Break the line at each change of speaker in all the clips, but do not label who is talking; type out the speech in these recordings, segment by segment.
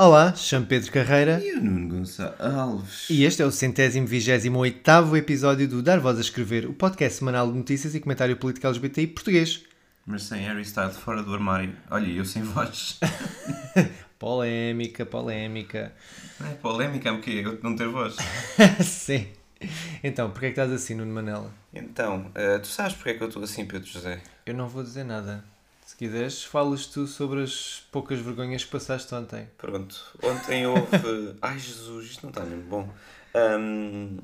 Olá, chamo Pedro Carreira
E o Nuno Gonçalves?
e este é o centésimo vigésimo oitavo episódio do Dar Voz a Escrever, o podcast semanal de notícias e comentário político LGBTI português.
Mas sem Harry Styles fora do armário. Olha, eu sem voz.
Polémica, polémica.
Não é polémica, é o quê? Eu não ter voz.
Sim. Então, porquê é que estás assim, Nuno Manela?
Então, eh, tu sabes porque é que eu estou assim, Pedro José?
Eu não vou dizer nada. Se quiseres, falas tu sobre as poucas vergonhas que passaste ontem.
Pronto, ontem houve... Ai, Jesus, isto não está mesmo bom. Ahm,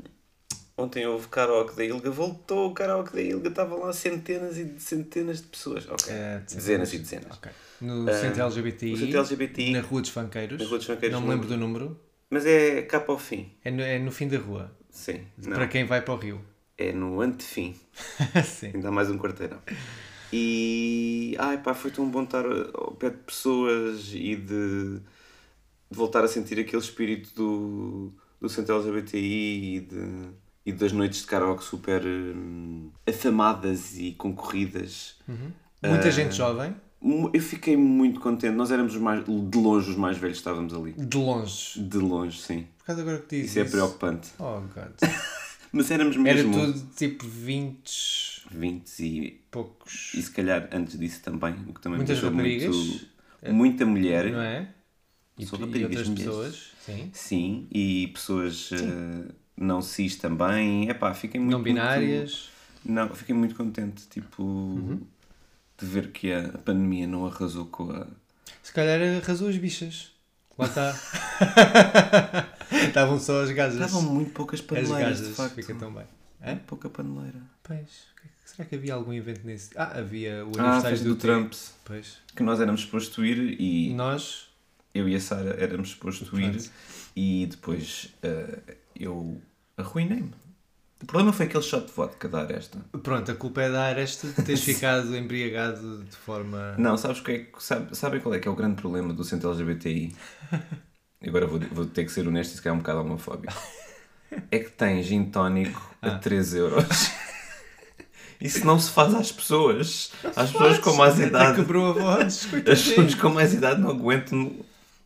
ontem houve karaoke da Ilga. Voltou o karaoke da Ilga. Estavam lá centenas e centenas de pessoas. Ok.
É,
dezenas e dezenas.
Ok. No
Ah,
Centro LGBTI,
no Centro LGBTI.
na Rua dos Funkeiros.
Na Rua dos Funkeiros,
Não me lembro do número.
Mas é cá para o fim.
É no, é no fim da rua.
Sim. Não,
Para quem vai para o Rio.
é no antefim.
Sim.
Ainda mais um quarteirão. E ai pá, foi tão bom estar ao pé de pessoas e de, de voltar a sentir aquele espírito do, do centro LGBTI e, de, e das noites de karaoke super hum, afamadas e concorridas.
Muita
Ah,
gente jovem,
Mu- Eu fiquei muito contente. Nós éramos os mais, de longe os mais velhos que estávamos ali.
de longe.
De longe, sim.
Por causa agora que dizes
Isso é preocupante.
Oh, God.
Mas éramos
Era
mesmo
tudo tipo 20
20 e,
poucos.
e se calhar antes disso também. O que também me
Muitas
deixou
raparigas,
muito, muita mulher.
Não é? E,
São
e outras
mulheres.
pessoas. Sim.
Sim, e pessoas eh, não cis também. Epá, fiquei muito.
Não binárias.
muito- não, fiquei muito contente, tipo, de ver que a pandemia não arrasou com a.
Se calhar arrasou as bichas. Lá está. Estavam só as gajas.
Estavam muito poucas
as
paneleiras, de
gajas.
facto.
Fica tão bem. Hã?
Pouca paneleira.
Pois. Será que havia algum evento nesse? Ah, havia o
Ah,
aniversário
fez
do,
do. Trump,
Pois.
que nós éramos suposto ir e
Nós.
eu e a Sara éramos suposto ir e depois eh, eu arruinei-me. O problema foi aquele shot de vodka dar esta.
Pronto, a culpa é da Aresta de teres ficado embriagado de forma.
Não, sabes que é, sabe, sabem qual é que é o grande problema do centro LGBTI? Agora vou, vou ter que ser honesto e se calhar um bocado homofóbico. É que tem gin tónico a 3 euros. Isso não se faz às pessoas. Às pessoas com mais idade.
quebrou a voz.
As pessoas com mais idade não aguentam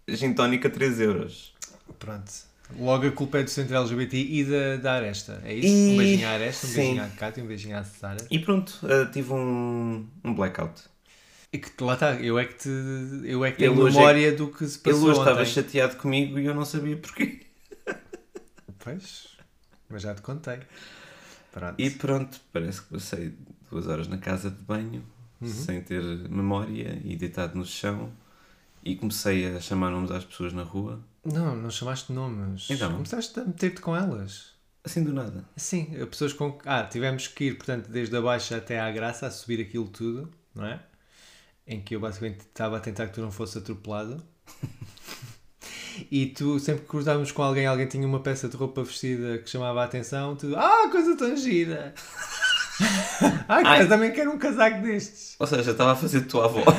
gin tónico a 3 euros.
Pronto. Logo a culpa é do centro LGBT e da, da Aresta. É isso?
E-
Um beijinho à Aresta, um
Sim.
beijinho à Cátia, um beijinho à Sara.
E pronto, eh, tive um, um blackout.
E que lá está, eu é que, te, eu é que
Ele
tenho
hoje é
memória do que se
Ele
passou
hoje estava chateado comigo e eu não sabia porquê.
Pois, mas já te contei. Pronto.
E pronto, parece que passei duas horas na casa de banho,
Uhum.
sem ter memória e deitado no chão. E comecei a chamar nomes às pessoas na rua,
Não, não chamaste nomes.
Então?
Começaste a meter-te com elas.
assim do nada.
Sim, pessoas com. Ah, tivemos que ir, portanto, desde a baixa até à graça, a subir aquilo tudo, não é? Em que eu basicamente estava a tentar que tu não fosse atropelado. E tu, sempre que cruzávamos com alguém, alguém tinha uma peça de roupa vestida que chamava a atenção, tu, ah, coisa tão gira! ah, cara,
Ai.
também quero um casaco destes!
Ou seja, estava a fazer de tua avó.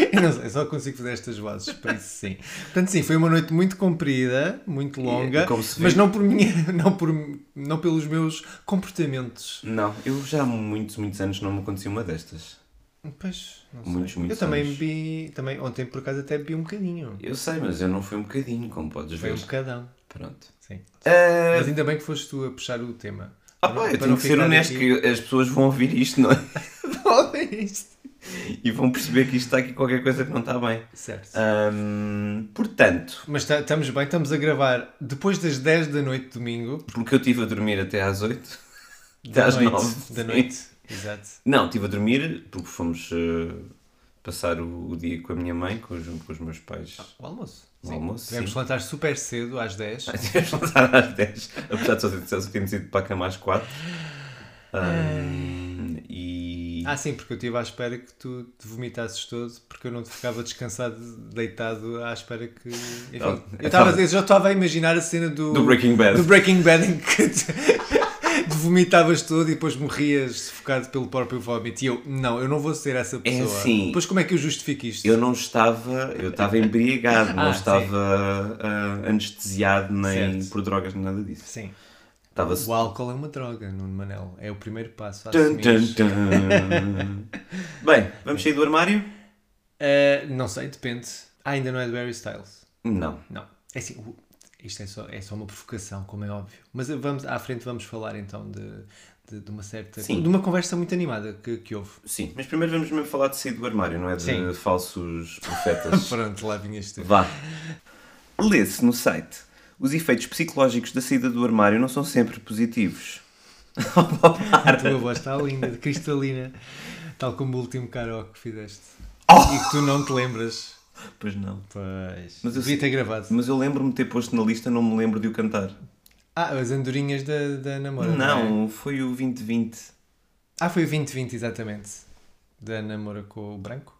Eu não sei, só consigo fazer estas vozes, por isso sim. Portanto, sim, foi uma noite muito comprida, muito longa, mas não por minha, não por, não pelos meus comportamentos.
não, eu já há muitos, muitos anos não me acontecia uma destas.
Pois, não sei.
Muitos, muitos
Eu também
anos.
bebi, também, ontem por acaso até bebi um bocadinho.
Eu sei, mas eu não fui um bocadinho, como podes
Foi
ver.
um bocadão,
Pronto.
sim.
Ah,
Mas ainda bem que foste tu a puxar o tema.
ah,
Para
pá, eu tenho que ser honesto
aqui-
que as pessoas vão ouvir isto, não é?
Isto.
E vão perceber que isto está aqui qualquer coisa que não está bem.
certo.
Ahm, portanto,
Mas tá- estamos bem, estamos a gravar depois das 10 da noite de domingo.
porque eu estive a dormir até às 8. Até
Da
às
noite,
9.
Da noite, exato.
Não, estive a dormir porque fomos eh, passar o, o dia com a minha mãe, com os, com os meus pais.
O almoço.
O almoço,
Tivemos
sim.
que levantar super cedo, às 10.
Tivemos de lançar às 10, apesar de só ter termos ido para a cama às 4. e, e
Ah, sim, porque eu estive à espera que tu te vomitasses todo, porque eu não te ficava descansado, deitado, à espera que. Enfim,
Não,
eu,
é
estava- eu já estava a imaginar a cena do.
do Breaking Bad.
do Breaking Bad em que vomitavas todo e depois morrias sufocado pelo próprio vómito. E eu, não, eu não vou ser essa pessoa.
assim.
Depois como é que eu justifico isto?
Eu não estava, eu estava embriagado, não
Ah,
estava ah, anestesiado nem
Certo.
por drogas, nem nada disso.
Sim. O álcool é uma droga, Nuno Manel. É o primeiro passo
Tum, tum, tum. Bem, vamos sair do armário?
Eh, não sei, depende. Ah, ainda não é do Harry Styles.
Não.
Não. É assim, isto é só, é só uma provocação, como é óbvio. Mas vamos, à frente vamos falar então de, de, de uma certa.
Sim.
de uma conversa muito animada que, que houve.
Sim, mas primeiro vamos mesmo falar de sair do armário, não é? De
Sim.
falsos profetas.
Pronto, lá vinhas tu.
Vá. Lê-se no site. Os efeitos psicológicos da saída do armário não são sempre positivos.
A tua voz está linda, cristalina, tal como o último karaoke que fizeste.
Oh!
E que tu não te lembras.
Pois não.
Pois.
Mas eu
Devia ter gravado.
Mas eu lembro-me de ter posto na lista, não me lembro de o cantar.
Ah, as andorinhas da, da namora. é?
Não, foi o 2020.
Ah, foi o 2020, exatamente. Da namora com o branco.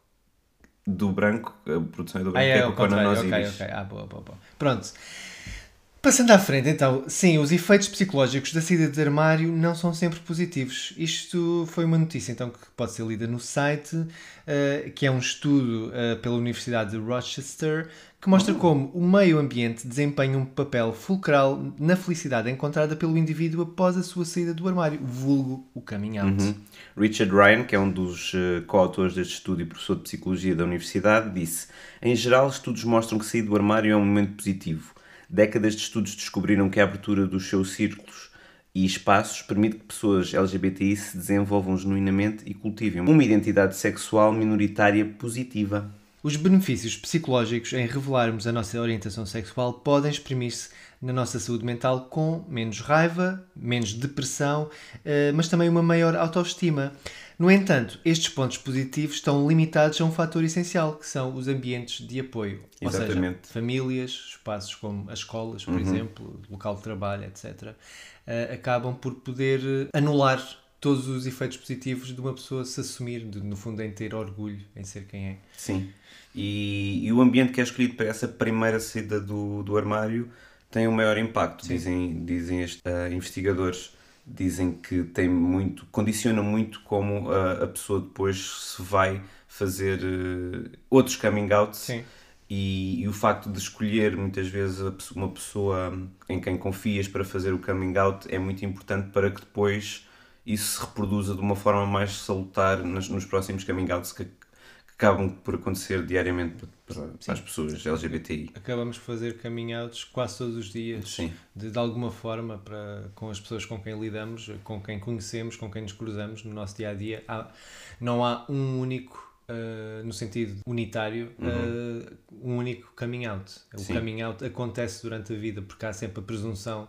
Do branco, a produção é do
Ah,
branco,
é,
é, com a Conan
contrário, ok, ok. Ah, boa, boa, boa. Pronto. Passando à frente, então, sim, os efeitos psicológicos da saída de armário não são sempre positivos. Isto foi uma notícia, então, que pode ser lida no site, eh, que é um estudo eh, pela Universidade de Rochester, que mostra como o meio ambiente desempenha um papel fulcral na felicidade encontrada pelo indivíduo após a sua saída do armário, vulgo o coming out.
Uhum. Richard Ryan, que é um dos eh, coautores deste estudo e professor de Psicologia da Universidade, disse: Em geral, estudos mostram que sair do armário é um momento positivo. Décadas de estudos descobriram que a abertura dos seus círculos e espaços permite que pessoas LGBTI se desenvolvam genuinamente e cultivem uma identidade sexual minoritária positiva.
Os benefícios psicológicos em revelarmos a nossa orientação sexual podem exprimir-se na nossa saúde mental com menos raiva, menos depressão, eh, mas também uma maior autoestima. No entanto, estes pontos positivos estão limitados a um fator essencial, que são os ambientes de apoio. Ou seja,
Exatamente.
famílias, espaços como as escolas, por exemplo, local de trabalho, etc., eh, acabam por poder eh, anular todos os efeitos positivos de uma pessoa se assumir, de, no fundo, em ter orgulho em ser quem é.
Sim. E, e o ambiente que é escolhido para essa primeira saída do, do armário tem um maior impacto, dizem, dizem estes ah, investigadores. Dizem que tem muito, condiciona muito como a, a pessoa depois se vai fazer eh, outros coming outs
Sim.
e, e o facto de escolher muitas vezes uma pessoa em quem confias para fazer o coming out é muito importante para que depois isso se reproduza de uma forma mais salutar nos, nos próximos coming outs que acabam por acontecer diariamente para, para as pessoas LGBTI.
acabamos de fazer coming outs quase todos os dias,
Sim.
de, de alguma forma, para, com as pessoas com quem lidamos, com quem conhecemos, com quem nos cruzamos no nosso dia a dia. Há- não há um único, uh, no sentido unitário, uh, um único coming out. O
Sim.
coming out acontece durante a vida porque há sempre a presunção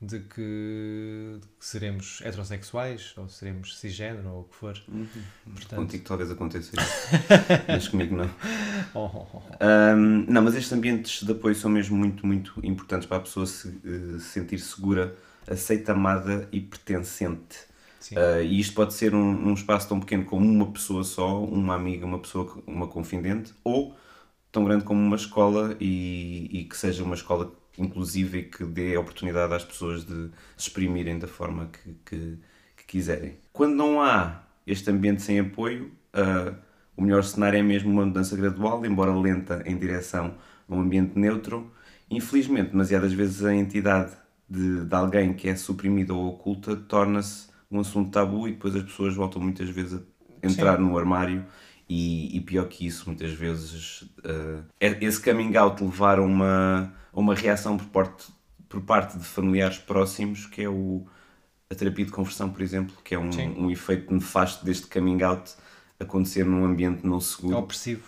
de que, de que seremos heterossexuais ou seremos cisgênero ou o que for. Portanto,
Contigo talvez aconteça isso, mas comigo não.
oh, oh, oh.
Ahm, não, mas estes ambientes de apoio são mesmo muito, muito importantes para a pessoa se, se sentir segura, aceita, amada e pertencente. Ah, e isto pode ser um, um espaço tão pequeno como uma pessoa só, uma amiga, uma pessoa, uma confidente, ou tão grande como uma escola e, e que seja uma escola inclusiva e que dê a oportunidade às pessoas de se exprimirem da forma que, que, que quiserem. Quando não há este ambiente sem apoio, ah, o melhor cenário é mesmo uma mudança gradual, embora lenta, em direção a um ambiente neutro. Infelizmente, demasiadas vezes a entidade de, de alguém que é suprimida ou oculta torna-se um assunto tabu e depois as pessoas voltam muitas vezes a entrar no armário e, e pior que isso, muitas vezes é- esse coming out levar a uma, uma reação por parte, por parte de familiares próximos, que é o, a terapia de conversão, por exemplo, que é um, um efeito nefasto deste coming out acontecer num ambiente não seguro
É opressivo.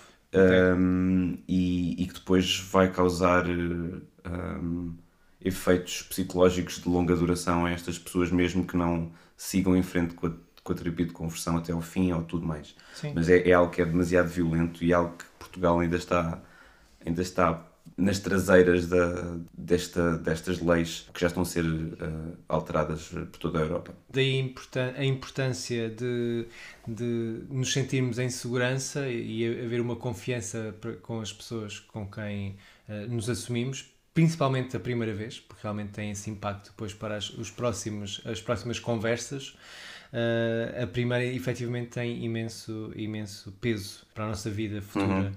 um, e, e que depois vai causar um, efeitos psicológicos de longa duração a estas pessoas, mesmo que não sigam em frente com a, com a terapia de conversão até ao fim ou tudo mais.
Sim.
Mas é, é algo que é demasiado violento e é algo que Portugal ainda está, ainda está nas traseiras da, desta, destas leis que já estão a ser eh, alteradas por toda a Europa.
Daí a importância de, de nos sentirmos em segurança e haver uma confiança com as pessoas com quem eh, nos assumimos, principalmente a primeira vez, porque realmente tem esse impacto depois para as, os próximos, as próximas conversas. Eh, a primeira efetivamente tem imenso, imenso peso para a nossa vida futura.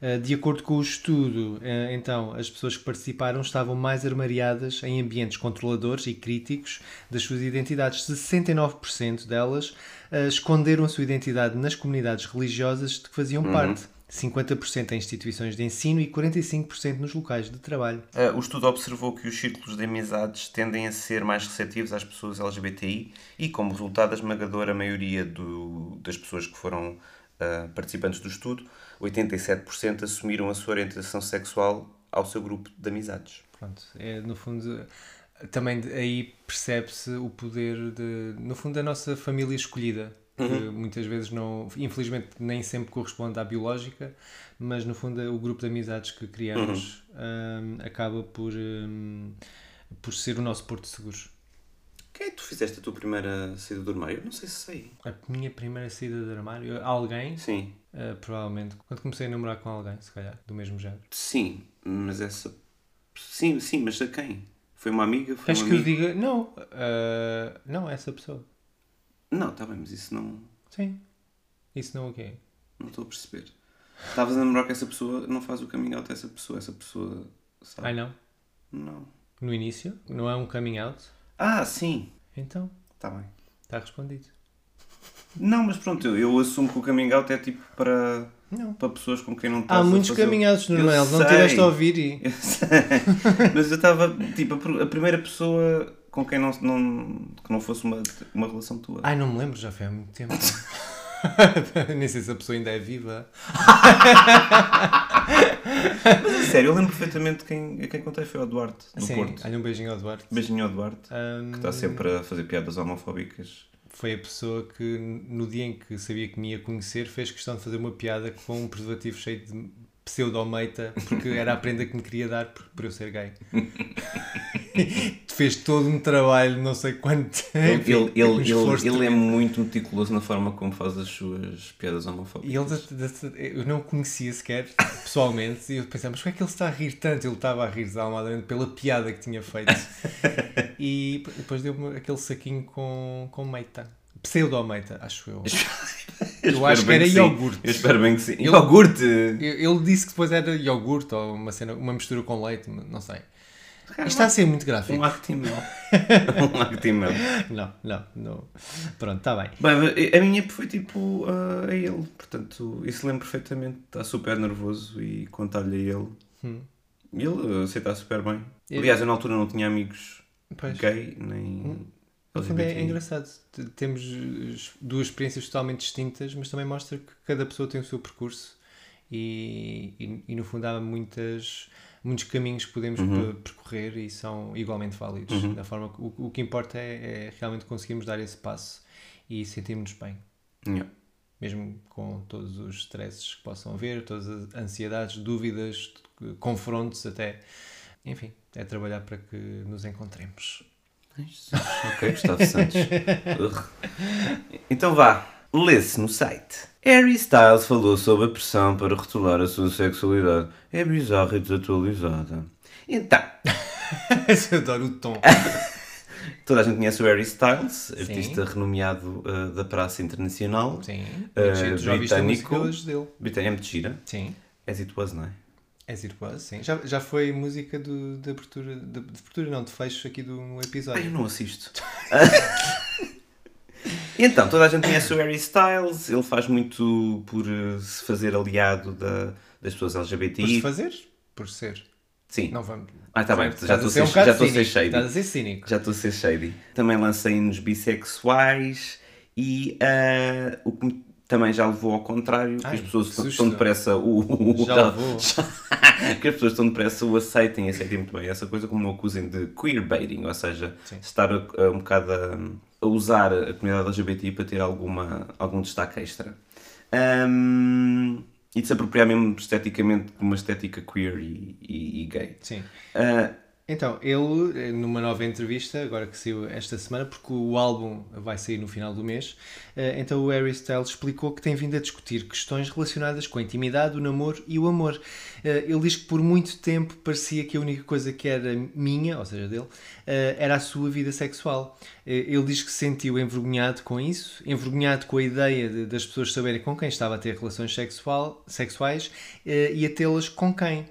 Uh, De acordo com o estudo, uh, então, as pessoas que participaram estavam mais armariadas em ambientes controladores e críticos das suas identidades. 69% delas uh, esconderam a sua identidade nas comunidades religiosas de que faziam parte. 50% em instituições de ensino e 45% nos locais de trabalho.
Eh, o estudo observou que os círculos de amizades tendem a ser mais receptivos às pessoas LGBTI e, como resultado, a esmagadora maioria do- das pessoas que foram eh, participantes do estudo, 87% assumiram a sua orientação sexual ao seu grupo de amizades.
Pronto, é, no fundo, também aí percebe-se o poder de, no fundo, da nossa família escolhida. Que muitas vezes não, infelizmente, nem sempre corresponde à biológica, mas no fundo o grupo de amizades que criamos hum, acaba por, hum, por ser o nosso porto seguro.
Quem é que tu fizeste a tua primeira saída do armário? Eu não sei se sei.
A minha primeira saída do armário, alguém,
Sim.
uh, provavelmente, quando comecei a namorar com alguém, se calhar, do mesmo género.
Sim, mas essa. Sim, sim, mas a quem? Foi uma amiga? Foi
Queres
um
que eu
amigo?
diga? Não, uh, não, essa pessoa.
Não, está bem, mas isso não.
Sim. Isso não o quê?
Não estou a perceber. Estavas a namorar com essa pessoa, não faz o coming out a essa pessoa. Essa pessoa. Sabe?
Ai não?
Não.
No início? Não é um coming out?
Ah, sim.
Então,
Está bem.
está respondido.
Não, mas pronto, eu, eu assumo que o coming out é tipo para,
Não.
para pessoas com quem não estás
Há muitos outs no Noel, não
sei.
tiveste a ouvir e...
Eu sei. mas eu estava, tipo, a primeira pessoa com quem não, não, que não fosse uma, uma relação tua.
Ai, não me lembro, já foi há muito tempo. Nem sei se a pessoa ainda é viva.
Mas sério, eu lembro perfeitamente quem, quem contei foi ao Duarte, do
Sim,
Porto.
olha um beijinho ao Duarte.
Beijinho ao Duarte,
Ahm,
que está sempre a fazer piadas homofóbicas.
Foi a pessoa que, no dia em que sabia que me ia conhecer, fez questão de fazer uma piada com um preservativo cheio de pseudomeita, porque era a prenda que me queria dar por, por eu ser gay. fez todo um trabalho, não sei quanto
Ele,
enfim,
ele,
um
ele,
esforço
ele, é muito meticuloso na forma como faz as suas piadas homofóbicas.
Ele, eu não o conhecia sequer, pessoalmente, e eu pensava, mas porquê é que ele está a rir tanto? Ele estava a rir desalmadamente pela piada que tinha feito. e depois deu-me aquele saquinho com, com meita. Pseudo-meita, acho eu. Eu acho que era
sim.
iogurte.
Eu espero bem que sim.
Ele-
Iogurte!
Eu- Ele disse que depois era iogurte ou uma, cena, uma mistura com leite, não sei. Isto está a ser muito gráfico.
Um Actimel. um Actimel.
Não, não, não. Pronto, está bem.
Bem, a minha foi tipo ah, a ele. Portanto, isso lembro perfeitamente. Está super nervoso e contar-lhe a ele.
Hum.
Ele aceita super bem.
Eu-
Aliás, eu na altura não tinha amigos
Pois.
gay nem
No fundo é, engraçado. Temos duas experiências totalmente distintas, mas também mostra que cada pessoa tem o seu percurso e, e, e, no fundo há muitas, muitos caminhos que podemos
Uhum.
pe- percorrer e são igualmente válidos. Da forma que, o, o que importa é, é realmente conseguirmos dar esse passo e sentirmos-nos bem.
Yeah.
Mesmo com todos os stresses que possam haver, todas as ansiedades, dúvidas, confrontos até. Enfim, é trabalhar para que nos encontremos.
Ok, Gustavo Santos. Então vá, lê-se no site. Harry Styles falou sobre a pressão para rotular a sua sexualidade. É bizarra e desatualizada. Então,
Eu adoro o tom.
toda a gente conhece o Harry Styles, artista renomeado uh, da praça internacional.
Sim, uh,
britânico.
dele?
Britânia é muito gira.
Sim.
As it was, não é?
As It Was, sim. Já, já foi música do, de abertura, de, de abertura não, de fecho aqui do no
Ah,
episódio.
eu não assisto. então, toda a gente conhece o Harry Styles, ele faz muito por uh, se fazer aliado da, das pessoas
Por se
LGBTI.
fazer? Por ser.
Sim.
Não vamos.
Ah, tá bem, já estou a
ser um
já a ser shady.
Estás a ser cínico.
Já estou a ser shady. Também lancei hinos bissexuais e ah, o que me também já levou ao contrário, que
Ai,
as pessoas
que
estão- depressa o, o-
Já levou.
que as pessoas estão depressa o aceitem e aceitem muito bem essa coisa como não acusem de queerbaiting, ou seja,
Sim.
estar a, a um bocado a, a usar a comunidade LGBT para ter alguma, algum destaque extra. Ahm, e de se apropriar mesmo esteticamente de uma estética queer e, e- e gay.
Sim.
Ah,
Então, ele, eh, numa nova entrevista, agora que saiu esta semana, porque o álbum vai sair no final do mês, eh, então o Harry Styles explicou que tem vindo a discutir questões relacionadas com a intimidade, o namoro e o amor. Eh, Ele diz que por muito tempo parecia que a única coisa que era minha, ou seja, dele, era a sua vida sexual. Ele diz que se sentiu envergonhado com isso, envergonhado com a ideia de- das pessoas saberem com quem estava a ter relações sexual, sexuais e a tê-las com quem.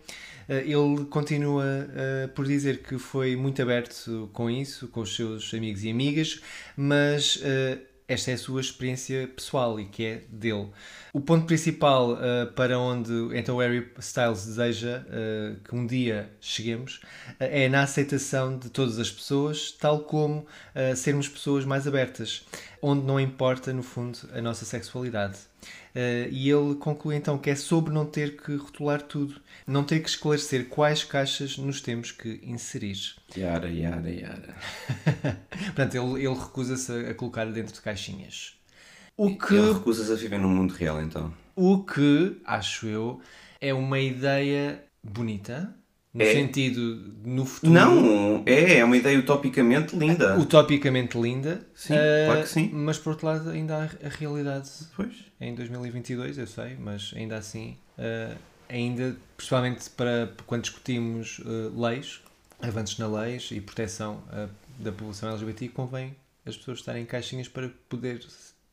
Uh, Ele continua uh, por dizer que foi muito aberto com isso, com os seus amigos e amigas, mas uh, esta é a sua experiência pessoal e que é dele. O ponto principal para onde então Harry Styles deseja que um dia cheguemos é na aceitação de todas as pessoas, tal como sermos pessoas mais abertas, onde não importa, no fundo, a nossa sexualidade. Uh, e ele conclui então que é sobre não ter que rotular tudo, não ter que esclarecer quais caixas nos temos que inserir.
Yara, yara, yara.
Portanto, ele, ele recusa-se a, a colocar dentro de caixinhas. O que,
Ele recusa-se a viver no mundo real, então.
o que, acho eu, é uma ideia bonita, no
É.
sentido, no futuro,
Não, é, é uma ideia utopicamente linda.
utopicamente linda,
Sim,
uh,
claro que sim.
mas por outro lado ainda há a realidade
Pois.
em 2022, eu sei, mas ainda assim, eh, ainda, principalmente para quando discutimos eh, leis, avanços na leis e proteção da população LGBT, convém as pessoas estarem em caixinhas para poder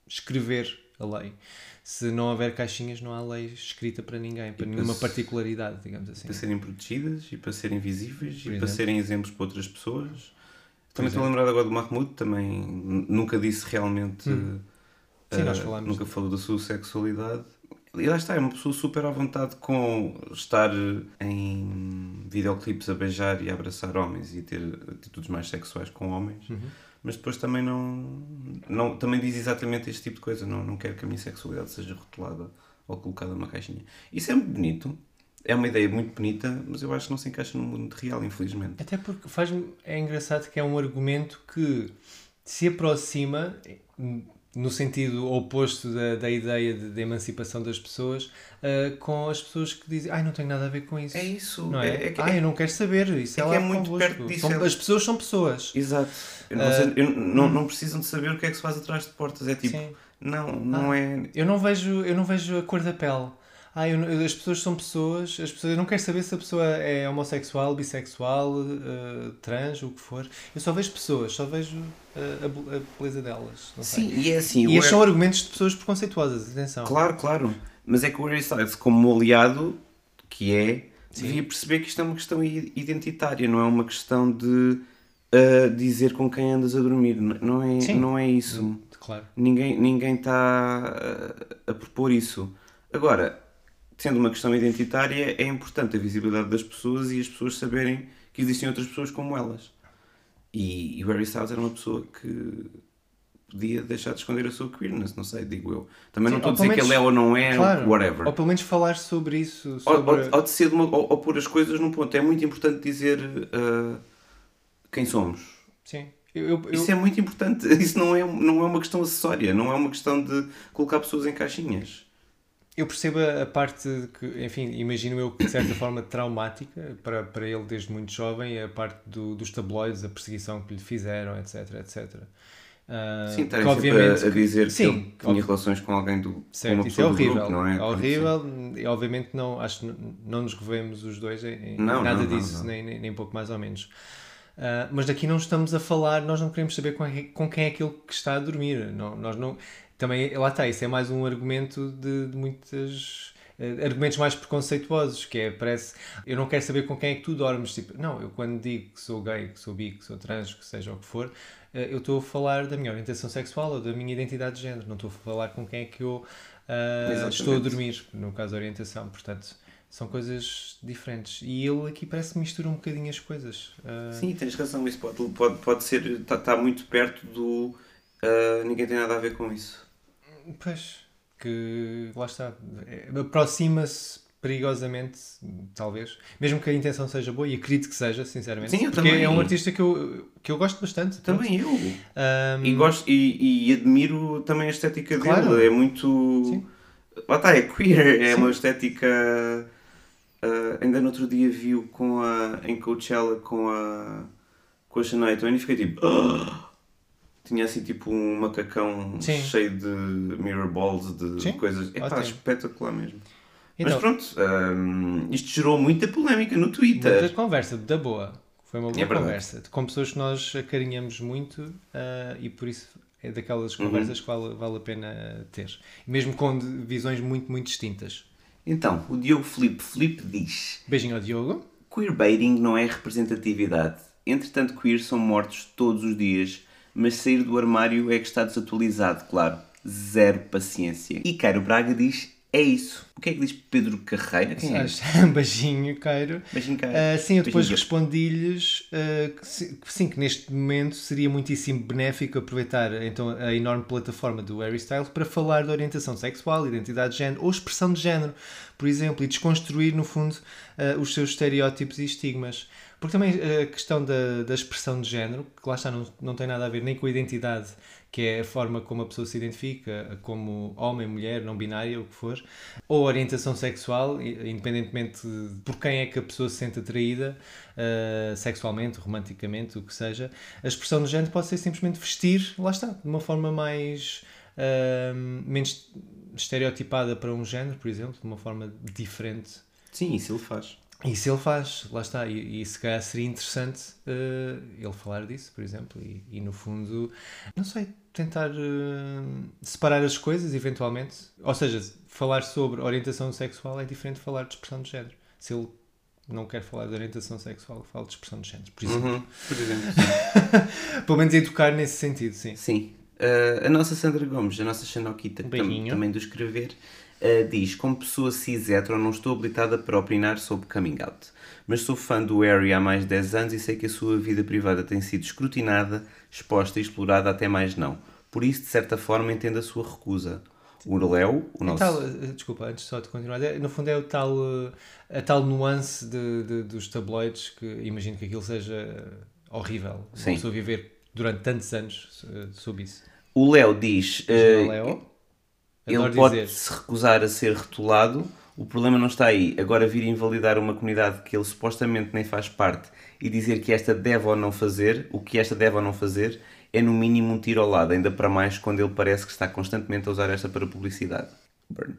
escrever a lei. Se não houver caixinhas, não há lei escrita para ninguém, para
E
nenhuma
para
particularidade, digamos assim.
Para serem protegidas e para serem visíveis e
Por
para
exemplo.
serem exemplos para outras pessoas. Também estou lembrado agora do Mahmoud, também nunca disse realmente.
Hum. Sim, nós
eh,
falámos.
Nunca falou da sua sexualidade. E lá está, é uma pessoa super à vontade com estar em videoclipes a beijar e a abraçar homens e ter atitudes mais sexuais com homens.
Uhum.
Mas depois também não, não. Também diz exatamente este tipo de coisa. Não, não quero que a minha sexualidade seja rotulada ou colocada numa caixinha. Isso é muito bonito. É uma ideia muito bonita, mas eu acho que não se encaixa no mundo real, infelizmente.
Até porque faz é engraçado que é um argumento que se aproxima no sentido oposto da, da ideia de, de emancipação das pessoas ah, com as pessoas que dizem ai não tenho nada a ver com isso
É isso.
não é?
É, é que-
ah eu não quero saber isso
é
é,
que é muito
convosco.
perto disso,
São-
é-
as pessoas são pessoas
Exato. Não, sei- eu não, não precisam de saber o que é que se faz atrás de portas. É tipo,
Sim.
não, não é.
eu não vejo eu não vejo a cor da pele ah, eu não- as pessoas são pessoas, as pessoas, eu não quero saber se a pessoa é homossexual, bissexual, ah, trans, o que for. Eu só vejo pessoas, só vejo ah, a, be- a beleza delas. Não sei.
Sim, e é assim.
E estes são argumentos de pessoas preconceituosas, atenção.
Claro, claro. Mas é que o Harry Styles, como aliado que é, devia perceber que isto é uma questão identitária, não é uma questão de ah, dizer com quem andas a dormir. Não é,
Sim.
não é isso.
Claro.
Ninguém ninguém está a, a propor isso. Agora, sendo uma questão identitária, é importante a visibilidade das pessoas e as pessoas saberem que existem outras pessoas como elas. E, e o Harry Styles era uma pessoa que podia deixar de esconder a sua queerness, não sei, digo eu. Também
Sim,
não estou a
ou
dizer
pelo
que ele é
menos-
ou não é,
Claro.
whatever.
Ou pelo menos falar sobre isso.
Ou,
Sobre...
ou- ou de ser de uma, ou, ou pôr as coisas num ponto. É muito importante dizer ah, quem somos.
Sim. Eu, eu-
Isso é muito importante. Isso não é, não é uma questão acessória, não é uma questão de colocar pessoas em caixinhas.
Eu percebo a parte que, enfim, imagino eu que de certa forma traumática para, para ele desde muito jovem, a parte do, dos tabloides, a perseguição que lhe fizeram, etc, etc. Ah,
Sim, estarem
que obviamente
a, a dizer
sim,
que tinha relações com alguém do
Certo,
uma
isso é
pessoa do
horrível.
grupo, não é?
é horrível e obviamente não, acho que não nos revemos os dois em,
Não,
nada
não,
disso,
não.
Nem, nem, pouco mais ou menos. Ah, mas daqui não estamos a falar, nós não queremos saber com, é- com quem é aquele que está a dormir. Não, nós não, também, lá está, isso é mais um argumento de, de muitas. eh, argumentos mais preconceituosos, que é, parece, eu não quero saber com quem é que tu dormes, tipo, não, eu quando digo que sou gay, que sou bi, que sou trans, que seja o que for, eh, eu estou a falar da minha orientação sexual ou da minha identidade de género, não estou a falar com quem é que eu
Exatamente.
estou a dormir, no caso da orientação, portanto, são coisas diferentes. E ele aqui parece que mistura um bocadinho as coisas. Ah,
Sim, tens razão. Isso pode, pode, pode ser. Está tá muito perto do. ah, ninguém tem nada a ver com isso.
Pois, que lá está, é, aproxima-se perigosamente, talvez, mesmo que a intenção seja boa, e acredito que seja, sinceramente,
Sim, eu
porque
também.
é um artista que eu, que eu gosto bastante. pronto.
Também eu.
Ahm,
E, gosto, e, e admiro também a estética
Claro.
dele. É muito.
Sim.
Lá está, é queer, é uma estética. ah, ainda no outro dia viu com a, em Coachella com a, com a Shania Twain e fiquei tipo. "Ah!" Tinha assim tipo um macacão
Sim.
cheio de mirror balls, de
Sim,
coisas. É pá, espetacular mesmo.
Então,
Mas pronto, ah, isto gerou muita polémica no
muita
Twitter.
conversa, da boa. Foi uma boa
É
conversa. Com pessoas que nós acarinhamos muito ah, e por isso é daquelas
Uhum.
conversas que vale, vale a pena ter. Mesmo com visões muito, muito distintas.
Então, o Diogo Felipe Felipe diz.
Beijinho ao Diogo.
Queerbaiting não é representatividade. Entretanto, queer são mortos todos os dias, mas sair do armário é que está desatualizado, claro. Zero paciência. E Cairo Braga diz: é isso. O que é que diz Pedro Carreira? Quem é?
Beijinho, Cairo.
Beijinho, Cairo.
Ah, sim, eu depois respondi-lhes ah, que, si- que sim, que neste momento seria muitíssimo benéfico aproveitar então, a enorme plataforma do Harry Styles para falar de orientação sexual, identidade de género ou expressão de género, por exemplo, e desconstruir, no fundo, ah, os seus estereótipos e estigmas. Porque também ah, a questão da, da expressão de género, que lá está, não, não tem nada a ver nem com a identidade, que é a forma como a pessoa se identifica, como homem, mulher, não binária, o que for, ou orientação sexual, independentemente de por quem é que a pessoa se sente atraída, uh, sexualmente, romanticamente, o que seja, a expressão de género pode ser simplesmente vestir, lá está, de uma forma mais. uh, menos estereotipada para um género, por exemplo, de uma forma diferente.
Sim, isso ele faz.
Isso ele faz, lá está, e, e se calhar seria interessante uh, ele falar disso, por exemplo, e, e no fundo, não sei, tentar uh, separar as coisas eventualmente. Ou seja, falar sobre orientação sexual é diferente de falar de expressão de género. Se ele não quer falar de orientação sexual, fala de expressão de género, por exemplo.
Uhum, por exemplo.
Pelo menos educar nesse sentido, sim.
Sim. Uh, a nossa Sandra Gomes, a nossa Xenoquita,
Um
que tam- também do escrever, uh, diz: Como pessoa cis-hetero, não estou habilitada para opinar sobre coming out. Mas sou fã do Harry há mais de 10 anos e sei que a sua vida privada tem sido escrutinada, exposta e explorada até mais não. Por isso, de certa forma, entendo a sua recusa. O Léo, o
É
nosso.
tal, uh, desculpa, antes só de continuar, é- no fundo é o tal, uh, a tal nuance de, de- dos tabloides que imagino que aquilo seja horrível.
Sim.
Uma pessoa viver durante tantos anos sob isso.
O Léo diz: uh, Ele pode
dizer.
se recusar a ser rotulado. O problema não está aí. Agora vir invalidar uma comunidade que ele supostamente nem faz parte e dizer que esta deve ou não fazer, o que esta deve ou não fazer, é no mínimo um tiro ao lado, ainda para mais quando ele parece que está constantemente a usar esta para publicidade. Burn.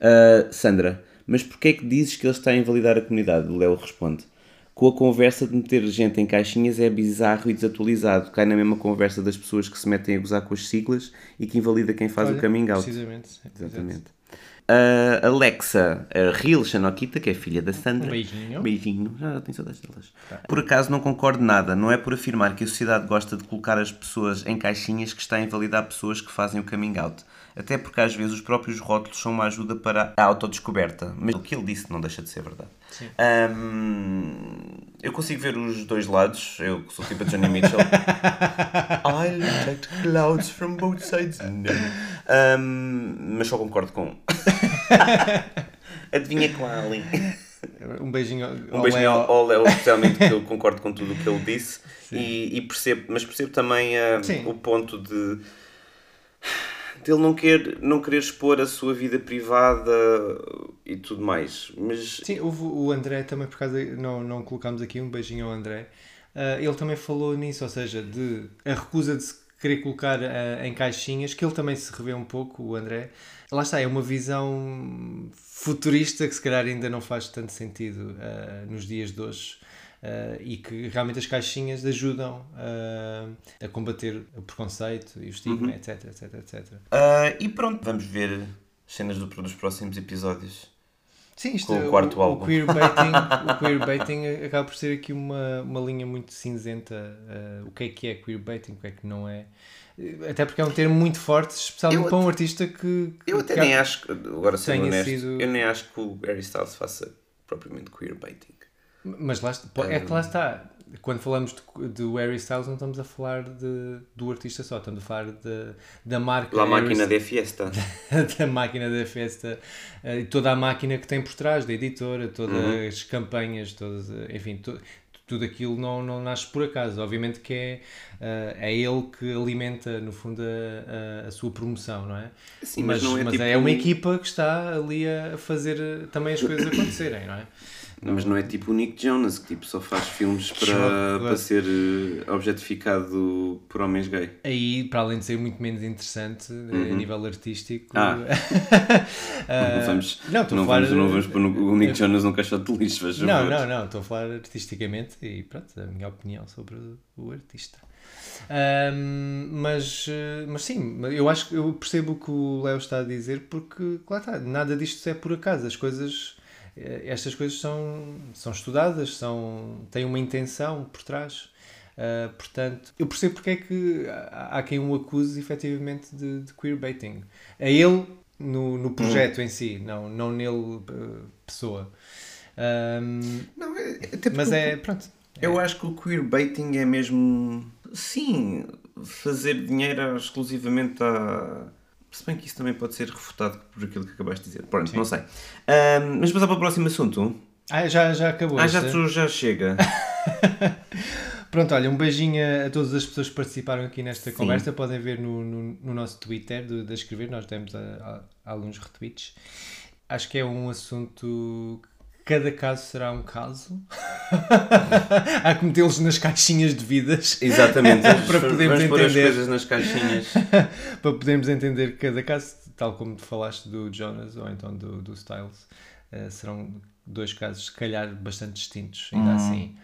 Ah, Sandra, mas porquê é que dizes que ele está a invalidar a comunidade? O Léo responde. Com a conversa de meter gente em caixinhas é bizarro e desatualizado. Cai na mesma conversa das pessoas que se metem a gozar com as siglas e que invalida quem faz
Olha,
o coming out.
Precisamente.
Exatamente. A Alexa, a Real Xanokita, que é filha da Sandra.
Um beijinho.
Beijinho. Já tenho saudades delas. Por acaso não concordo nada. Não é por afirmar que a sociedade gosta de colocar as pessoas em caixinhas que está a invalidar pessoas que fazem o coming out. Até porque às vezes os próprios rótulos são uma ajuda para a autodescoberta. Mas o que ele disse não deixa de ser verdade.
Sim.
Ahm, eu consigo ver os dois lados. Eu que sou tipo a Johnny Mitchell. I the clouds from both sides. No. Ahm, mas só concordo com um. Adivinha com a Ali.
Um beijinho ao,
Um beijinho
Léo.
ao Léo, especialmente que eu concordo com tudo o que ele disse. E, e percebo, mas percebo também
Sim.
o ponto de dele não querer, não querer expor a sua vida privada e tudo mais. Mas
Sim, houve o André também, por causa, não, não colocámos aqui um beijinho ao André. Ah, ele também falou nisso, ou seja, de a recusa de se querer colocar ah, em caixinhas, que ele também se revê um pouco, o André. Lá está, é uma visão futurista que se calhar ainda não faz tanto sentido ah, nos dias de hoje. Ah, e que realmente as caixinhas ajudam ah, a combater o preconceito e o estigma, etc, etc, etc.
Ah, e pronto, vamos ver as cenas do- dos próximos episódios.
Sim, isto
Com o quarto
o,
álbum.
O queerbaiting, o queerbaiting acaba por ser aqui uma, uma linha muito cinzenta. eh, o que é que é queerbaiting, o que é que não é. Até porque é um termo muito forte, especialmente
Eu
para um artista que. que
Eu até
que-
nem acho, agora sendo honesto,
sido-
eu nem acho que o Harry Styles faça propriamente queerbaiting.
Mas lá está, é que lá está. Quando falamos de, de Harry Styles, não estamos a falar de, do artista só, estamos a falar de, da marca.
La máquina de fiesta.
da máquina da festa e toda a máquina que tem por trás da editora, todas
Uhum.
as campanhas, todas, eh, enfim, tu, tu tudo aquilo não, não nasce por acaso. Obviamente que é, eh, é ele que alimenta, no fundo, a, a, a sua promoção, não é?
Sim, mas não é tipo-
é uma equipa que está ali a fazer eh, também as coisas acontecerem, não é?
Mas não é tipo o Nick Jonas, que tipo, só faz filmes para, para ser eh, objetificado por homens gay.
Aí, para além de ser muito menos interessante eh, a nível artístico.
Ah.
eh,
não vamos,
não,
não
falar-
vamos, não vamos pôr no- o Nick Jonas num caixote de lixo,
Não, não, não, estou a falar artisticamente e pronto, a minha opinião sobre o artista. Ahm, mas, mas sim, eu acho que eu percebo o que o Léo está a dizer porque, claro está, nada disto é por acaso. As coisas, estas coisas são, são estudadas, são, têm uma intenção por trás. Ah, portanto, eu percebo porque é que há, há quem o acuse efetivamente de, de queerbaiting. A ele no, no projeto em si, não, não nele eh, pessoa. Ahm,
Não, é- até
mas é, pronto.
Eu acho que o queerbaiting é mesmo. Sim, fazer dinheiro exclusivamente a. Se bem que isso também pode ser refutado por aquilo que acabaste de dizer. Pronto, não sei. Ahm, mas passar para o próximo assunto.
Ah, já, já acabou.
Ah, já, tu- já chega.
Pronto, olha, um beijinho a todas as pessoas que participaram aqui nesta conversa. Podem ver no, no, no nosso Twitter da Escrever, nós demos a, a- alguns retweets. Acho que é um assunto. Cada caso será um caso. Há que metê-los nas caixinhas de vidas
Exatamente.
Para podermos
Vamos pôr as
entender.
coisas nas caixinhas.
para podermos entender cada caso, tal como tu falaste do Jonas ou então do, do Styles. Eh, serão dois casos, se calhar, bastante distintos, ainda assim.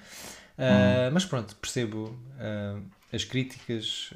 Ah, Mas pronto, percebo ah, as críticas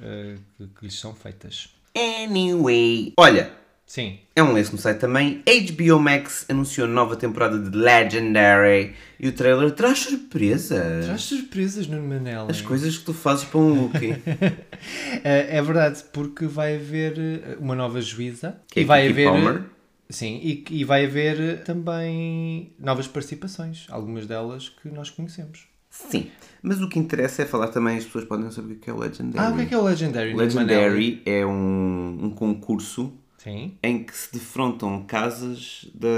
que, que lhes são feitas.
Anyway. Olha,
Sim,
é um lance no site também. HBO Max anunciou nova temporada de Legendary e o trailer traz surpresas.
traz surpresas no Manel.
As coisas que tu fazes para um Wookie.
É, é verdade, porque vai haver eh, uma nova juíza
Que é
e vai
Kiki
haver.
Palmer.
Sim, e, e vai haver eh, também novas participações, algumas delas que nós conhecemos.
Sim, mas o que interessa é falar também, as pessoas podem saber o que é o Legendary.
Ah, o que é que é o Legendary? Nuno?
Legendary é um, um concurso
Sim.
em que se defrontam casas da,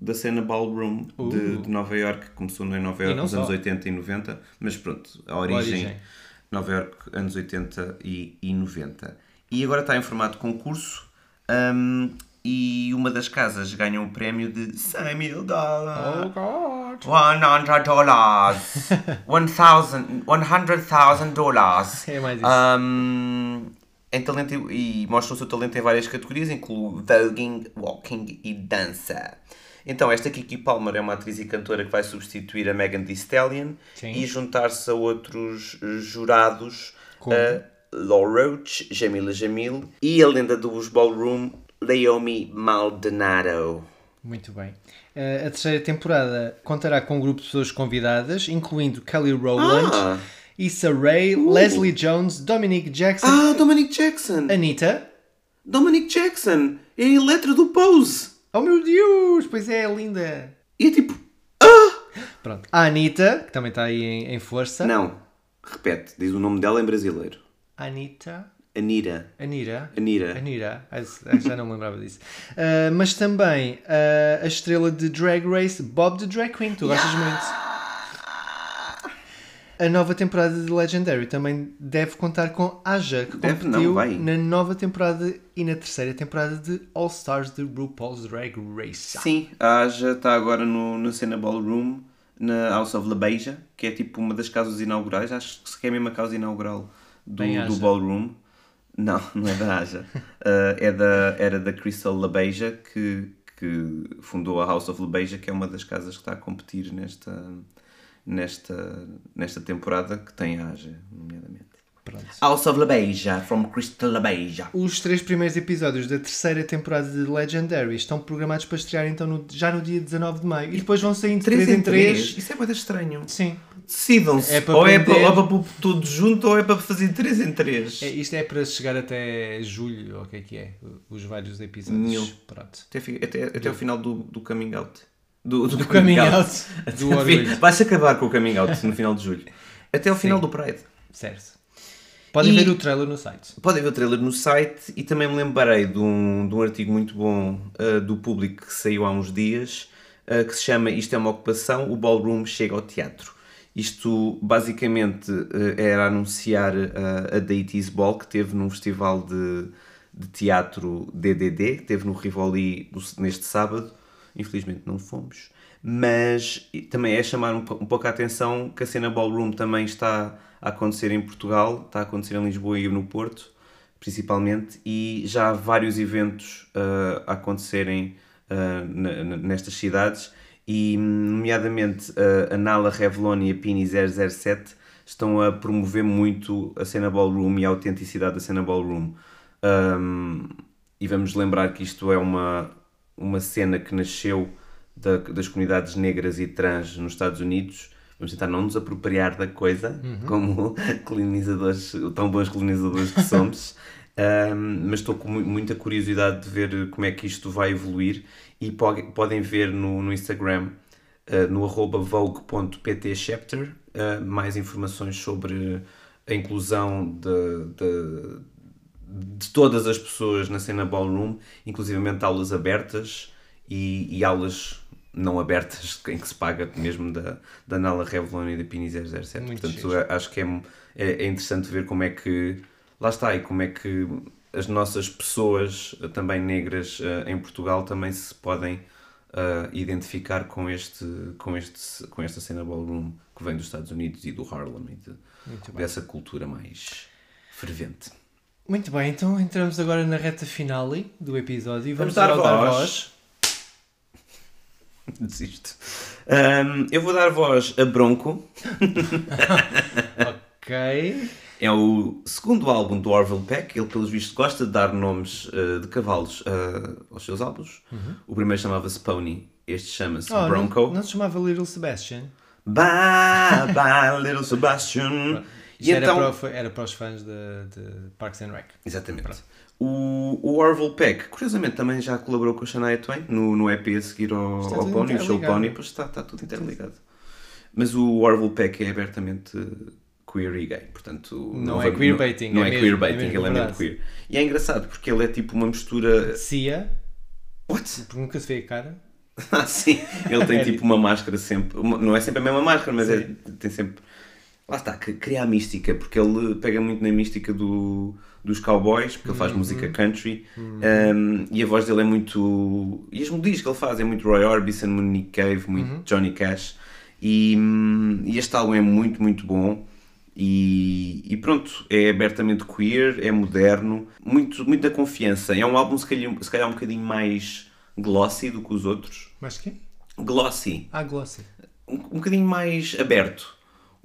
da cena ballroom de, de Nova York, que começou em Nova
Uh.
York nos
só.
anos 80 e 90, mas pronto, a origem,
origem.
Nova York, anos 80 e, e 90. E agora está em formato concurso hum, e uma das casas ganha um prémio de 100 mil dólares.
God.
100 dólares. 100,000 dólares.
É mais isso.
Um, em talento e, e mostra o seu talento em várias categorias, inclui voguing, walking e dança. Então, esta Kiki Palmer é uma atriz e cantora que vai substituir a Megan Thee Stallion
Sim.
e juntar-se a outros jurados,
Como?
a Law Roach, Jamila Jamil e a lenda dos ballroom, Naomi Maldonado.
Muito bem. Eh, a terceira temporada contará com um grupo de pessoas convidadas, incluindo Kelly Rowland,
Ah.
Issa Rae, Leslie Jones, Dominic Jackson,
Ah, Dominic Jackson!
Anitta.
Dominic Jackson! É a letra do Pose!
Oh meu Deus! Pois é, linda!
E é tipo.
Pronto. A Anitta, que também está aí em, em força.
Não. Repete, diz o nome dela em brasileiro.
Anitta.
Anira.
Anira.
Anira.
Anira. Ah, Já não me lembrava disso. Ah, mas também ah, a estrela de Drag Race, Bob the Drag Queen. Tu gostas muito. A nova temporada de Legendary também deve contar com Aja, que
Deve, não,
competiu
vai.
na nova temporada e na terceira temporada de All Stars de RuPaul's Drag Race.
Sim, a Aja está agora no, na cena Ballroom, na House of La Beija, que é tipo uma das casas inaugurais, acho que é a mesma casa inaugural do,
Bem
do. Ballroom. Não, não é da Aja. Uh, é da, era da Crystal La Beija, que, que fundou a House of La Beija, que é uma das casas que está a competir nesta, nesta, nesta temporada, que tem a Aja, nomeadamente.
Pronto.
House of La Beija, from Crystal La Beija.
Os três primeiros episódios da terceira temporada de Legendary estão programados para estrear então no- já no dia 19 de maio e depois vão sair de 3 em 3.
Isso é muito estranho.
Sim.
Decidam-se.
É
ou, é para, ou é para pôr tudo junto ou é para fazer 3 em 3.
É, isto é para chegar até julho, ou o que é que é? Os vários episódios.
Nenhum.
Pronto.
Até, até, até o final do, do coming out. Do, do,
coming out,
Até
do
fim-. Vais acabar com o coming out no final de julho. Até ao final
Sim.
do Pride.
Certo. Podem
E-
ver o trailer no site.
Podem ver o trailer no site e também me lembrei de um, de um artigo muito bom uh, do público que saiu há uns dias uh, que se chama Isto é uma ocupação, o ballroom chega ao teatro. Isto basicamente eh, era anunciar a, Deities Ball que teve num festival de, de teatro DDD, que teve no Rivoli neste sábado. Infelizmente não fomos. Mas também é chamar um, um pouco a atenção que a cena Ballroom também está a acontecer em Portugal, está a acontecer em Lisboa e no Porto, principalmente, e já há vários eventos ah, a acontecerem na- nestas cidades, e nomeadamente ah, a Nala Revlon e a Pini 007 estão a promover muito a cena Ballroom e a autenticidade da cena Ballroom. Um, e vamos lembrar que isto é uma, uma cena que nasceu da- das comunidades negras e trans nos Estados Unidos. Vamos tentar não nos apropriar da coisa, como colonizadores, tão bons colonizadores que somos. Um, mas estou com mu- muita curiosidade de ver como é que isto vai evoluir e po- podem ver no, no Instagram uh, no arroba vogue.ptchapter uh, mais informações sobre a inclusão de, de, de todas as pessoas na cena ballroom, inclusivamente aulas abertas e, e aulas não abertas em que se paga mesmo da, da Nala Revlon e da Pini 007.
Muito
Portanto, acho que é, é, é interessante ver como é que lá está e como é que as nossas pessoas eh, também negras eh, em Portugal também se podem eh, identificar com este com este com esta cena ballroom que vem dos Estados Unidos e do Harlem e de- dessa cultura mais fervente.
Muito bem, então entramos agora na reta finale do episódio e vamos,
Vamos dar
dar
voz. Desisto. Ahm, eu vou dar voz a Bronco.
Ok.
É o segundo álbum do Orville Peck. Ele, pelos vistos, gosta de dar nomes eh, de cavalos eh, aos seus álbuns. O primeiro chamava-se Pony. Este chama-se
Oh,
Bronco.
Não, não se chamava Little Sebastian?
Bye, bye, little Sebastian.
Isto
E
era,
então...
para, era para os fãs de, de Parks and Rec.
Exatamente. O, o Orville Peck, curiosamente, também já colaborou com a Shania Twain no, no EP a seguir ao,
Está
ao Pony, o show. Pony, pois está, está tudo interligado. Mas o Orville Peck é abertamente queer e gay, portanto...
Não é
vai-
queerbaiting,
Não,
é
é,
mesmo-
queerbaiting,
é mesmo
ele é mesmo
verdade.
queer. E é engraçado porque ele é tipo uma mistura...
Cia,
What?
porque nunca se vê a cara.
Ah, sim. Ele tem
É
tipo uma máscara sempre. Não é sempre a mesma máscara, mas é, tem sempre. Lá está, que cria a mística, porque ele pega muito na mística do, dos cowboys, porque ele faz
Uhum.
música country, um, e a voz dele é muito. E as melodias que ele faz é muito Roy Orbison, muito Nick Cave, muito
Uhum.
Johnny Cash, e, e este álbum é muito, muito bom. E, e pronto, é abertamente queer, é moderno, muito, muita confiança. É um álbum, se calhar, se calhar um bocadinho mais glossy do que os outros.
Mas quê?
Glossy,
Ah, Glossy.
um, um bocadinho mais aberto.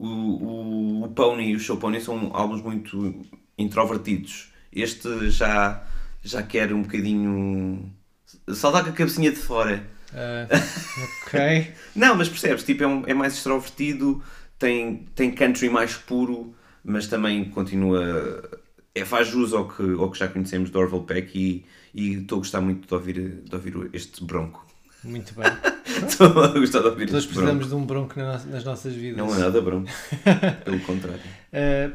O, o, o Pony e o Show Pony são álbuns muito introvertidos. Este já, já quer um bocadinho. Só dá com a cabecinha de fora.
Ah, ok.
Não, mas percebes? Tipo, é, um- é mais extrovertido, tem, tem country mais puro, mas também continua. É, faz jus ao que, ao que já conhecemos do Orville Peck e e estou a gostar muito de ouvir, de ouvir este bronco.
Muito bem.
Estou a gostar de ouvir este
precisamos
bronco.
de um bronco nas nossas vidas.
Não é nada bronco. Pelo contrário.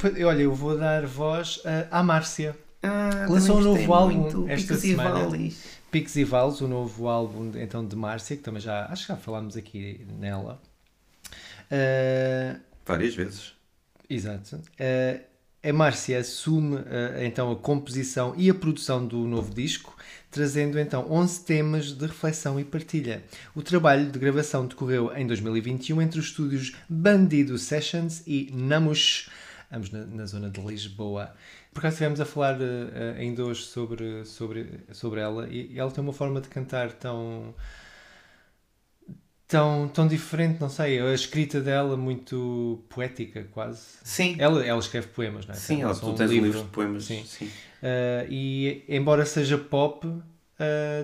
Pois, olha, eu vou dar voz à Márcia.
Ah,
Lançou um novo álbum
muito.
esta
Picos e
semana.
Vales.
Pix e Vales, o novo álbum então de Márcia, que também já acho que já falámos aqui nela. Ah,
Várias vezes.
Exato. Eh, a Márcia assume eh, então a composição e a produção do novo disco, trazendo então 11 temas de reflexão e partilha. O trabalho de gravação decorreu em 2021 entre os estúdios Bandido Sessions e Namush, ambos na, na zona de Lisboa. Por acaso estivemos a falar eh, ainda hoje sobre, sobre, sobre ela e ela tem uma forma de cantar tão tão, tão diferente, não sei, a escrita dela muito poética quase.
Sim.
Ela, ela escreve poemas, não é?
Sim,
Tem
ela,
só
tu
um
tens um
livro.
livro de poemas.
Sim.
Sim.
Uh, e embora seja pop, uh,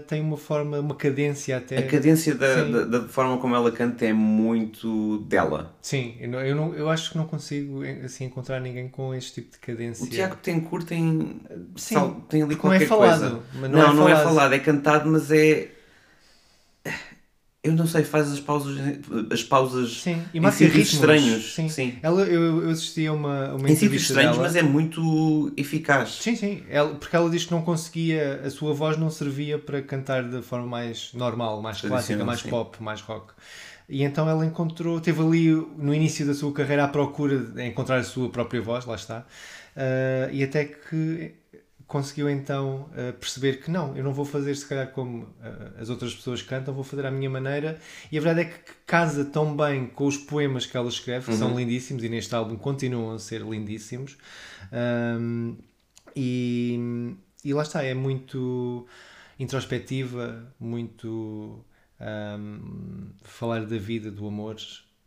tem uma forma, uma cadência até.
A cadência da, da, da forma como ela canta é muito dela.
Sim, eu, não, eu, não- eu acho que não consigo assim, encontrar ninguém com este tipo de cadência.
O Tiago Tencourt tem,
Sim,
sal- tem ali
porque não é
qualquer
falado,
coisa. não,
não é
não é
falado,
é cantado, mas é. Eu não sei, faz as pausas, as pausas
Sim, e
em sítios estranhos.
Sim.
Sim.
Ela, eu, eu assisti a uma, uma
Em sítios
entrevista
estranhos,
dela.
mas é muito eficaz.
Sim, sim. Ela, porque ela diz que não conseguia, a sua voz não servia para cantar de forma mais normal, mais clássica, mais
sim.
pop, mais rock. E então ela encontrou, teve ali no início da sua carreira à procura de encontrar a sua própria voz, lá está, Ah, e até que conseguiu então ah, perceber que não, eu não vou fazer se calhar como ah, as outras pessoas cantam, vou fazer à minha maneira. E a verdade é que casa tão bem com os poemas que ela escreve, que são lindíssimos e neste álbum continuam a ser lindíssimos. Ahm, e, e lá está, é muito introspectiva, muito ahm, falar da vida, do amor,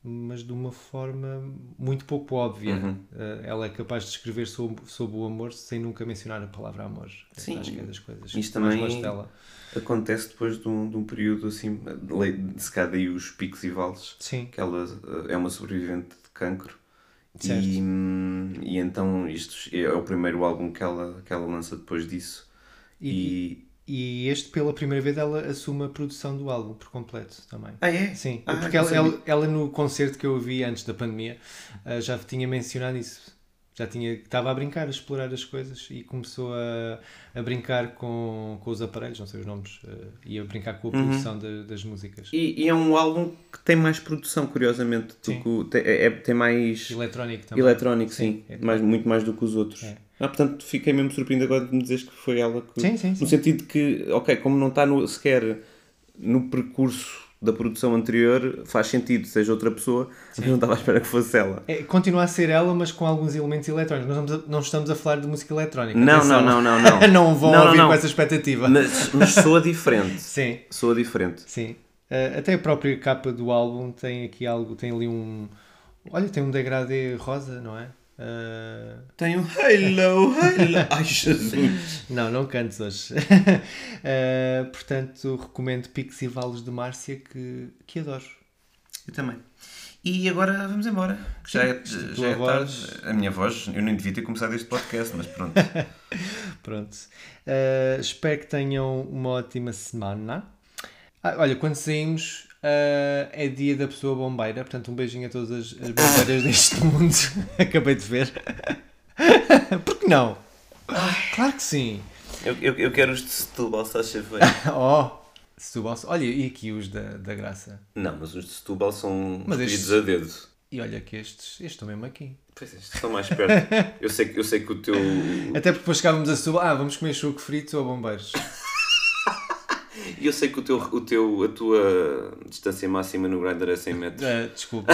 mas de uma forma muito pouco óbvia. Ah, ela é capaz de escrever sobre, sobre o amor sem nunca mencionar a palavra amor.
Sim,
Acho que é das coisas
isto também-. Acontece depois de um, de um período assim, de se calhar daí os picos e vales,
Sim,
que ela eh, é uma sobrevivente de cancro.
Certo.
E, hum, e então isto é o primeiro álbum que ela, que ela lança depois disso.
E-
E,
este, pela primeira vez, ela assume a produção do álbum por completo também.
Ah, é?
Sim,
Ah,
porque ela, ela, ela no concerto que eu vi antes da pandemia ah, já tinha mencionado isso. Já tinha, estava a brincar, a explorar as coisas e começou a, a brincar com, com os aparelhos, não sei os nomes, ah, e a brincar com a
Uhum.
produção de- das músicas.
E, e é um álbum que tem mais produção, curiosamente. do
Sim.
que tem, é, tem mais
Eletrónico também.
eletrónico, sim.
é.
mais, muito mais do que os outros.
É.
Ah, portanto, fiquei mesmo surpreendido agora de me dizeres que foi ela que.
Sim, sim, sim.
No sentido que, ok, como não está no, sequer no percurso da produção anterior, faz sentido, seja outra pessoa, mas não estava à espera que fosse ela.
É, continua a ser ela, mas com alguns elementos eletrónicos. Não estamos a, não estamos a falar de música eletrónica.
Não, não, não, não, não.
não vão
Não, não,
ouvir
não.
com essa expectativa.
Mas, mas soa diferente.
Sim,
Soa diferente.
Sim. Uh, até a própria capa do álbum tem aqui algo, tem ali um. Olha, tem um degradê rosa, não é? Uh,
Tem um hello, hello. Ai, Jesus.
não, não cantes hoje. Uh, portanto, recomendo Pix e Vales de Márcia que, que adoro.
Eu também. E agora vamos embora. Já é,
Sim,
já é
voz.
tarde. A minha voz, eu nem devia ter começado este podcast, mas pronto.
Pronto. Uh, espero que tenham uma ótima semana. Ah, olha, quando saímos uh, é dia da pessoa bombeira, portanto, um beijinho a todas as, as bombeiras deste mundo. Acabei de ver. Por que não? Claro que sim.
eu, eu, eu quero os de Setúbal, se achas bem.
Oh, Setúbal. Olha, e aqui os da, da Graça.
Não, mas os de Setúbal são
Mas estes-
a dedo.
E olha que estes, estes estão mesmo aqui.
Pois é, estes estão mais perto. eu, sei, que- eu sei que o teu.
Até porque depois chegávamos a Setúbal, ah, vamos comer choco frito ou bombeiros.
E eu sei que o teu, o teu, a tua distância máxima no Grindr é 100 metros.
Ah, desculpa.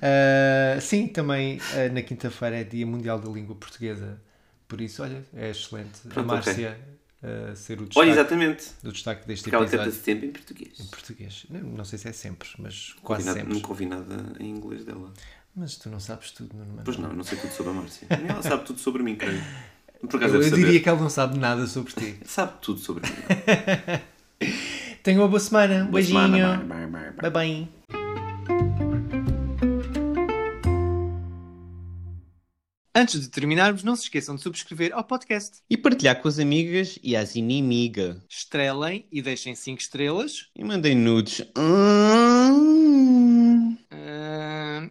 Ah, sim, também ah, na quinta-feira é Dia Mundial da Língua Portuguesa. Por isso, olha, é excelente. a
Pronto,
Márcia ah, ser o
Olha,
destaque,
exatamente.
do destaque deste
Porque ela canta
episódio.
sempre em português.
Em português. Não, não sei se é sempre, mas quase sempre.
Nunca ouvi nada em inglês dela.
Mas tu não sabes tudo, Nuno Manuel.
Pois não, não sei tudo sobre a Márcia. Nem Ela sabe tudo sobre mim, creio. Por acaso
Eu, eu diria que ela não sabe nada sobre ti.
Sabe tudo sobre mim.
Tenha uma boa semana. Um
Boa
beijinho.
semana, bye, bye, bye.
Bye bye. Antes de terminarmos, não se esqueçam de subscrever ao podcast.
E partilhar com as amigas e as inimigas.
Estrelem e deixem 5 estrelas.
E mandem nudes. Hum.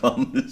Como vem,